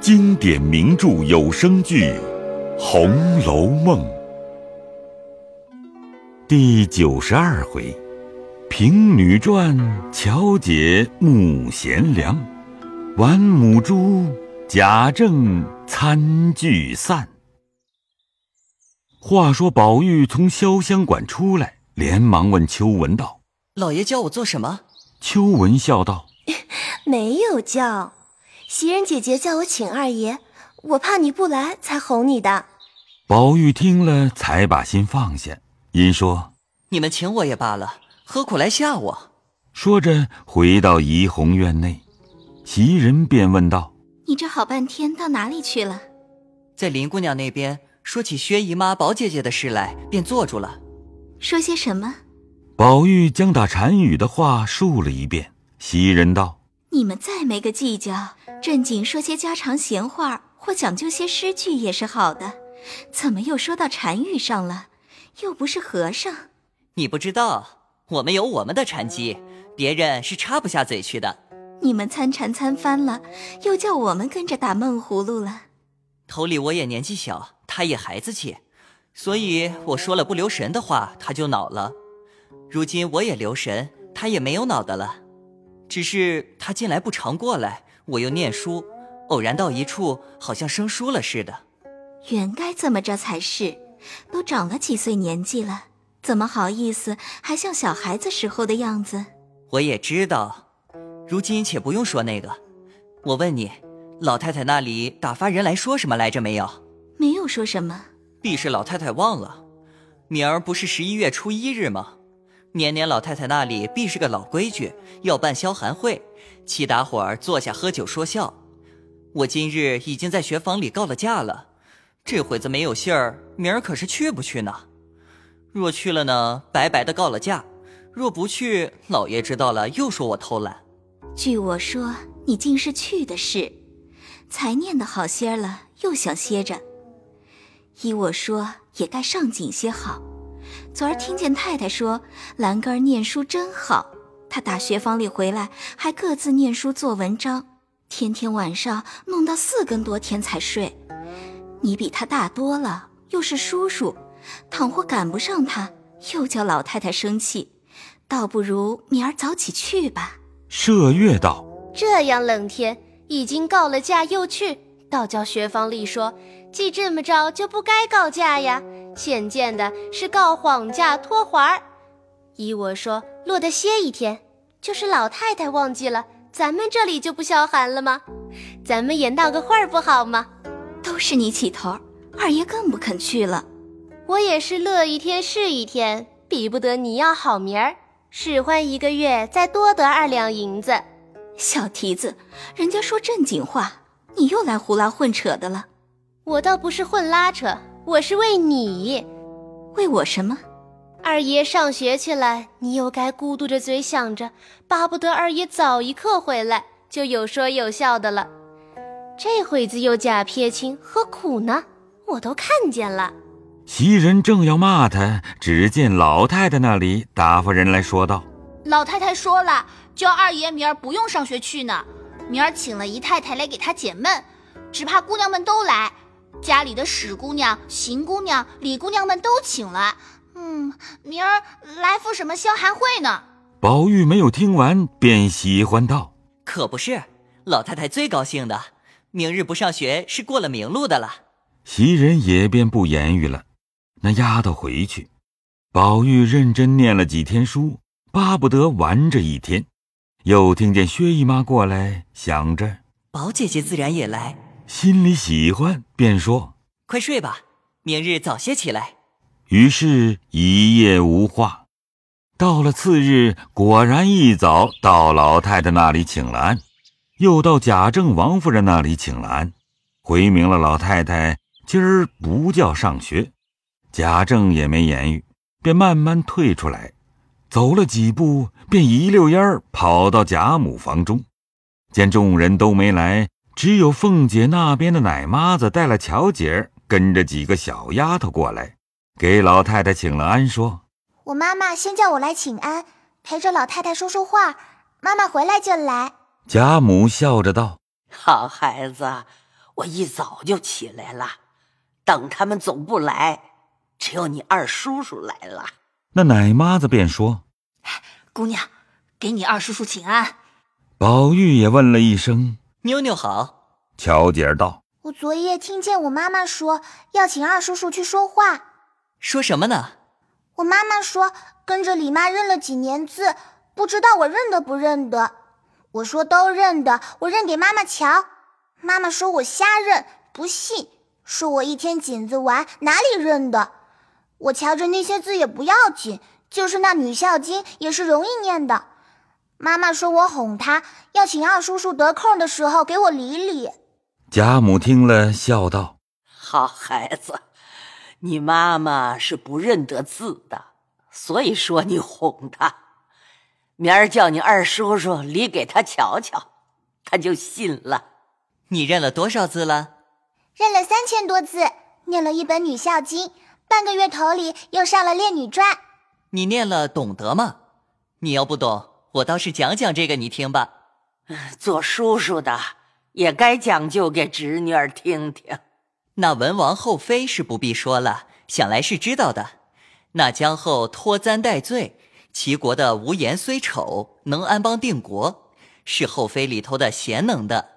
经典名著有声剧《红楼梦》第九十二回：平女传，巧姐慕贤良；玩母猪，贾政餐聚散。话说宝玉从潇湘馆出来，连忙问秋文道：“老爷叫我做什么？”秋文笑道：“ 没有叫。”袭人姐姐叫我请二爷，我怕你不来，才哄你的。宝玉听了，才把心放下，因说：“你们请我也罢了，何苦来吓我？”说着，回到怡红院内，袭人便问道：“你这好半天到哪里去了？”在林姑娘那边说起薛姨妈、宝姐姐的事来，便坐住了。说些什么？宝玉将打禅语的话述了一遍。袭人道。你们再没个计较，正经说些家常闲话，或讲究些诗句也是好的。怎么又说到禅语上了？又不是和尚。你不知道，我们有我们的禅机，别人是插不下嘴去的。你们参禅参翻了，又叫我们跟着打闷葫芦了。头里我也年纪小，他也孩子气，所以我说了不留神的话，他就恼了。如今我也留神，他也没有恼的了。只是他近来不常过来，我又念书，偶然到一处，好像生疏了似的。原该这么着才是，都长了几岁年纪了，怎么好意思还像小孩子时候的样子？我也知道，如今且不用说那个。我问你，老太太那里打发人来说什么来着没有？没有说什么。必是老太太忘了，明儿不是十一月初一日吗？年年老太太那里必是个老规矩，要办消寒会，齐打伙儿坐下喝酒说笑。我今日已经在学房里告了假了，这会子没有信儿，明儿可是去不去呢？若去了呢，白白的告了假；若不去，老爷知道了又说我偷懒。据我说，你竟是去的事，才念得好些了，又想歇着。依我说，也该上紧些好。昨儿听见太太说兰根儿念书真好，他打学房里回来还各自念书做文章，天天晚上弄到四更多天才睡。你比他大多了，又是叔叔，倘或赶不上他，又叫老太太生气，倒不如明儿早起去吧。麝月道：这样冷天，已经告了假又去，倒叫学房里说，既这么着就不该告假呀。现见的是告谎假拖环儿，依我说，落得歇一天。就是老太太忘记了，咱们这里就不消寒了吗？咱们也闹个会儿不好吗？都是你起头，二爷更不肯去了。我也是乐一天是一天，比不得你要好名儿。使唤一个月，再多得二两银子。小蹄子，人家说正经话，你又来胡拉混扯的了。我倒不是混拉扯。我是为你，为我什么？二爷上学去了，你又该咕嘟着嘴想着，巴不得二爷早一刻回来，就有说有笑的了。这会子又假撇清，何苦呢？我都看见了。袭人正要骂他，只见老太太那里打发人来说道：“老太太说了，叫二爷明儿不用上学去呢，明儿请了姨太太来给他解闷，只怕姑娘们都来。”家里的史姑娘、邢姑娘、李姑娘们都请来，嗯，明儿来赴什么消寒会呢？宝玉没有听完，便喜欢道：“可不是，老太太最高兴的，明日不上学是过了明路的了。”袭人也便不言语了。那丫头回去，宝玉认真念了几天书，巴不得玩这一天。又听见薛姨妈过来，想着宝姐姐自然也来。心里喜欢，便说：“快睡吧，明日早些起来。”于是，一夜无话。到了次日，果然一早到老太太那里请了安，又到贾政、王夫人那里请了安，回明了老太太今儿不叫上学。贾政也没言语，便慢慢退出来，走了几步，便一溜烟儿跑到贾母房中，见众人都没来。只有凤姐那边的奶妈子带了巧姐儿，跟着几个小丫头过来，给老太太请了安，说：“我妈妈先叫我来请安，陪着老太太说说话。妈妈回来就来。”贾母笑着道：“好孩子，我一早就起来了，等他们总不来，只有你二叔叔来了。那奶妈子便说：“姑娘，给你二叔叔请安。”宝玉也问了一声：“妞妞好。”乔姐儿道：“我昨夜听见我妈妈说要请二叔叔去说话，说什么呢？我妈妈说跟着李妈认了几年字，不知道我认得不认得。我说都认得，我认给妈妈瞧。妈妈说我瞎认，不信，说我一天紧子玩，哪里认得？我瞧着那些字也不要紧，就是那《女孝经》也是容易念的。”妈妈说：“我哄她，要请二叔叔得空的时候给我理理。”贾母听了，笑道：“好孩子，你妈妈是不认得字的，所以说你哄她。明儿叫你二叔叔理给她瞧瞧，她就信了。你认了多少字了？认了三千多字，念了一本《女孝经》，半个月头里又上了《列女传》。你念了懂得吗？你要不懂。”我倒是讲讲这个，你听吧。做叔叔的也该讲究给侄女儿听听。那文王后妃是不必说了，想来是知道的。那姜后脱簪戴罪，齐国的无颜虽丑，能安邦定国，是后妃里头的贤能的。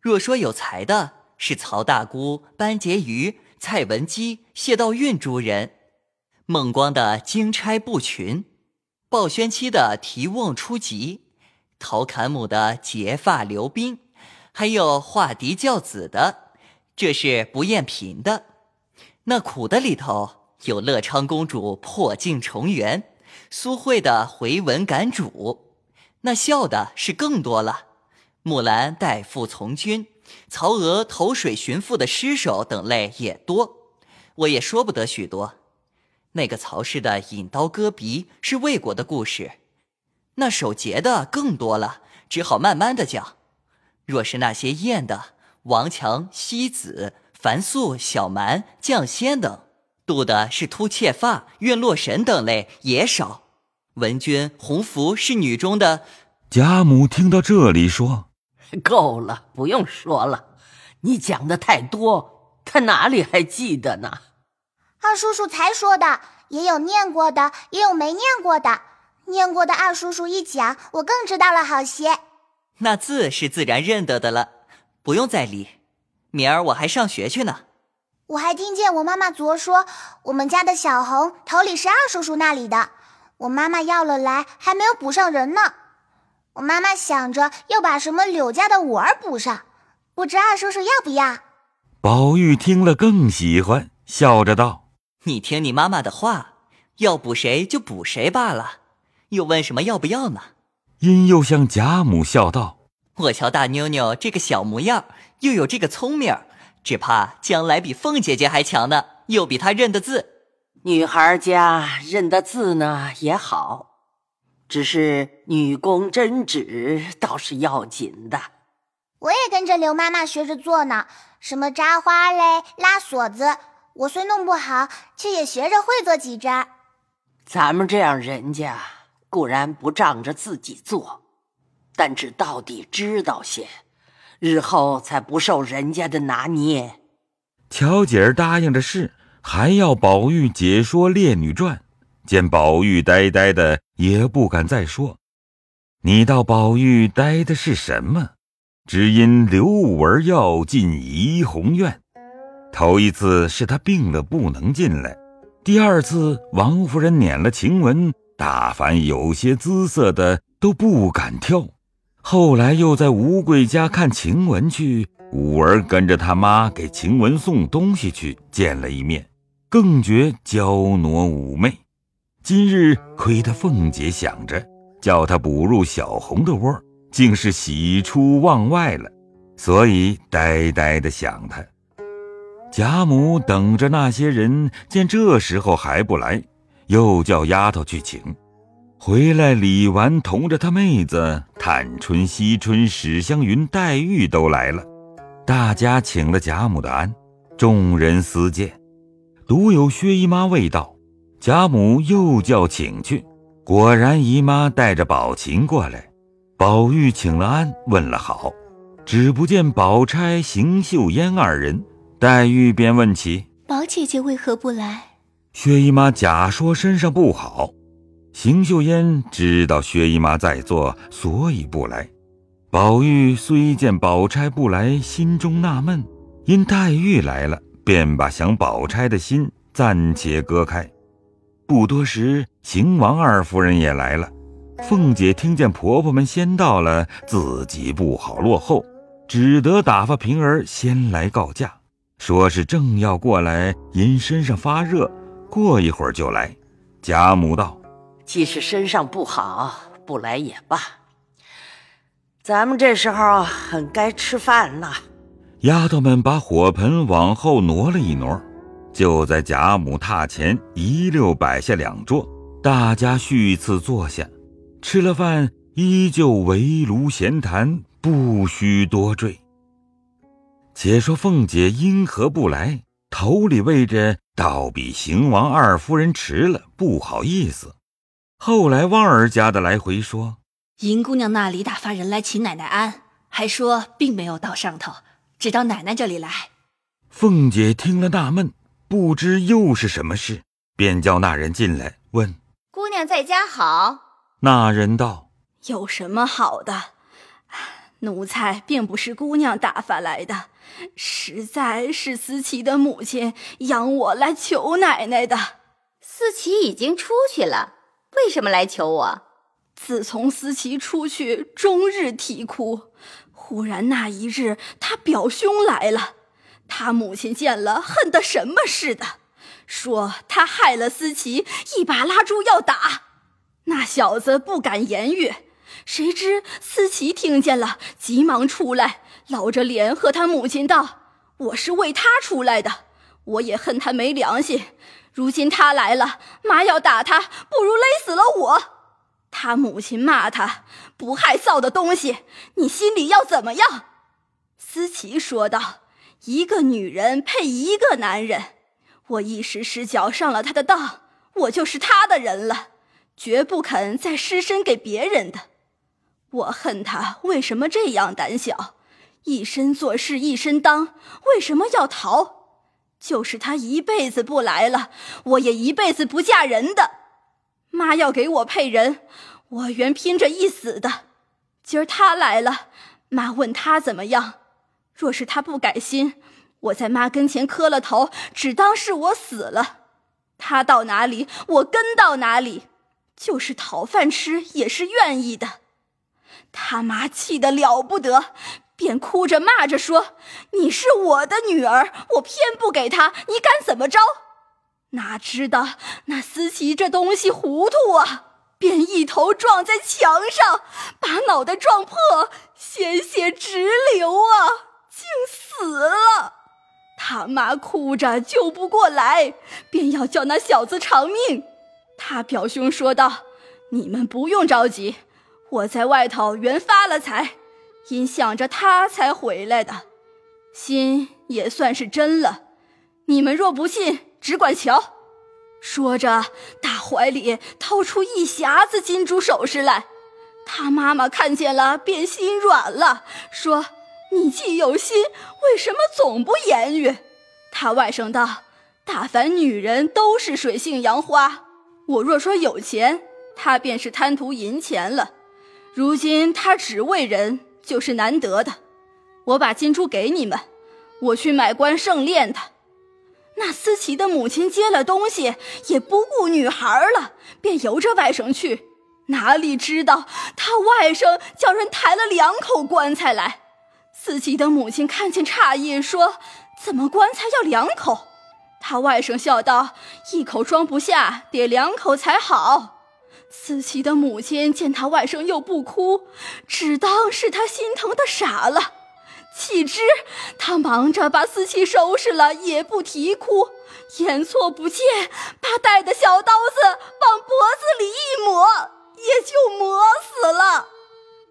若说有才的，是曹大姑、班婕妤、蔡文姬、谢道韫诸人。孟光的经差不群。鲍宣妻的提瓮出疾，陶侃母的结发留冰，还有画敌教子的，这是不厌贫的。那苦的里头有乐昌公主破镜重圆，苏慧的回文感主；那笑的是更多了，木兰代父从军，曹娥投水寻父的尸首等类也多，我也说不得许多。那个曹氏的引刀割鼻是魏国的故事，那守节的更多了，只好慢慢的讲。若是那些艳的，王强、西子、樊素、小蛮、绛仙等，度的是突妾发、院落神等类也少。文君、红福是女中的。贾母听到这里说：“够了，不用说了，你讲的太多，他哪里还记得呢？”二叔叔才说的，也有念过的，也有没念过的。念过的二叔叔一讲，我更知道了好些。那字是自然认得的了，不用再理。明儿我还上学去呢。我还听见我妈妈昨说，我们家的小红头里是二叔叔那里的，我妈妈要了来，还没有补上人呢。我妈妈想着要把什么柳家的五儿补上，不知二叔叔要不要？宝玉听了更喜欢，笑着道。你听你妈妈的话，要补谁就补谁罢了，又问什么要不要呢？因又向贾母笑道：“我瞧大妞妞这个小模样，又有这个聪明，只怕将来比凤姐姐还强呢。又比她认的字，女孩家认的字呢也好，只是女工针指倒是要紧的。我也跟着刘妈妈学着做呢，什么扎花嘞、拉锁子。”我虽弄不好，却也学着会做几针。咱们这样人家固然不仗着自己做，但只到底知道些，日后才不受人家的拿捏。巧姐儿答应着是，还要宝玉解说《烈女传》，见宝玉呆呆的，也不敢再说。你道宝玉呆的是什么？只因刘五儿要进怡红院。头一次是他病了不能进来，第二次王夫人撵了晴雯，大凡有些姿色的都不敢跳。后来又在吴贵家看晴雯去，五儿跟着他妈给晴雯送东西去，见了一面，更觉娇挪妩媚。今日亏得凤姐想着叫他补入小红的窝，竟是喜出望外了，所以呆呆的想他。贾母等着那些人，见这时候还不来，又叫丫头去请。回来，李纨同着他妹子探春、惜春、史湘云、黛玉都来了，大家请了贾母的安，众人私见，独有薛姨妈未到。贾母又叫请去，果然姨妈带着宝琴过来。宝玉请了安，问了好，只不见宝钗、邢岫烟二人，黛玉便问起：“宝姐姐为何不来？”薛姨妈假说身上不好。邢岫烟知道薛姨妈在座，所以不来。宝玉虽见宝钗不来，心中纳闷，因黛玉来了，便把想宝钗的心暂且割开。不多时，邢王二夫人也来了。凤姐听见婆婆们先到了，自己不好落后，只得打发平儿先来告假，说是正要过来，因身上发热，过一会儿就来。贾母道：“即使身上不好，不来也罢。咱们这时候很该吃饭了。”丫头们把火盆往后挪了一挪，就在贾母榻前一溜摆下两桌，大家续次坐下。吃了饭，依旧围炉闲谈，不需多赘。且说凤姐因何不来？头里为着倒比邢王二夫人迟了，不好意思。后来旺儿家的来回说，银姑娘那里打发人来请奶奶安，还说并没有到上头，只到奶奶这里来。凤姐听了纳闷，不知又是什么事，便叫那人进来问：“姑娘在家好？”那人道：“有什么好的？奴才并不是姑娘打发来的，实在是思琪的母亲养我来求奶奶的。思琪已经出去了，为什么来求我？自从思琪出去，终日啼哭。忽然那一日，他表兄来了，他母亲见了，恨得什么似的，说他害了思琪，一把拉住要打。”那小子不敢言语，谁知思琪听见了，急忙出来，老着脸和他母亲道：“我是为他出来的，我也恨他没良心。如今他来了，妈要打他，不如勒死了我。”他母亲骂他不害臊的东西，你心里要怎么样？思琪说道：“一个女人配一个男人，我一时失脚上了他的当，我就是他的人了。”绝不肯再失身给别人的。我恨他为什么这样胆小，一身做事一身当，为什么要逃？就是他一辈子不来了，我也一辈子不嫁人的。妈要给我配人，我原拼着一死的。今儿他来了，妈问他怎么样？若是他不改心，我在妈跟前磕了头，只当是我死了。他到哪里，我跟到哪里。就是讨饭吃也是愿意的，他妈气得了不得，便哭着骂着说：“你是我的女儿，我偏不给他，你敢怎么着？”哪知道那思琪这东西糊涂啊，便一头撞在墙上，把脑袋撞破，鲜血直流啊，竟死了。他妈哭着救不过来，便要叫那小子偿命。他表兄说道：“你们不用着急，我在外头原发了财，因想着他才回来的，心也算是真了。你们若不信，只管瞧。”说着，大怀里掏出一匣子金珠首饰来。他妈妈看见了，便心软了，说：“你既有心，为什么总不言语？”他外甥道：“大凡女人都是水性杨花。”我若说有钱，他便是贪图银钱了。如今他只为人，就是难得的。我把金珠给你们，我去买官盛殓他。那思琪的母亲接了东西，也不顾女孩了，便由着外甥去。哪里知道他外甥叫人抬了两口棺材来。思琪的母亲看见诧异，说：“怎么棺材要两口？”他外甥笑道：“一口装不下，得两口才好。”思琪的母亲见他外甥又不哭，只当是他心疼的傻了。岂知他忙着把思琪收拾了，也不啼哭，眼错不见，把带的小刀子往脖子里一抹，也就磨死了。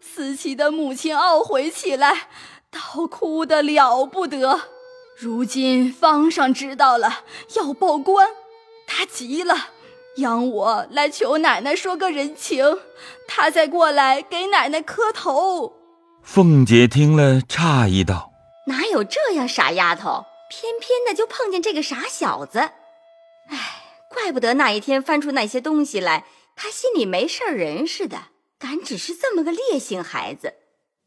思琪的母亲懊悔起来，倒哭得了不得。如今方上知道了要报官，他急了，央我来求奶奶说个人情，他再过来给奶奶磕头。凤姐听了，诧异道：“哪有这样傻丫头？偏偏的就碰见这个傻小子。哎，怪不得那一天翻出那些东西来，他心里没事人似的，敢只是这么个烈性孩子。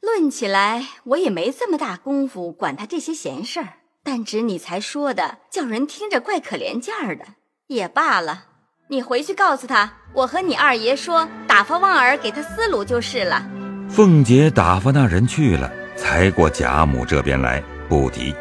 论起来，我也没这么大功夫管他这些闲事儿。但只你才说的，叫人听着怪可怜劲儿的。也罢了，你回去告诉他，我和你二爷说，打发旺儿给他思路就是了。”凤姐打发那人去了，才过贾母这边来，不提。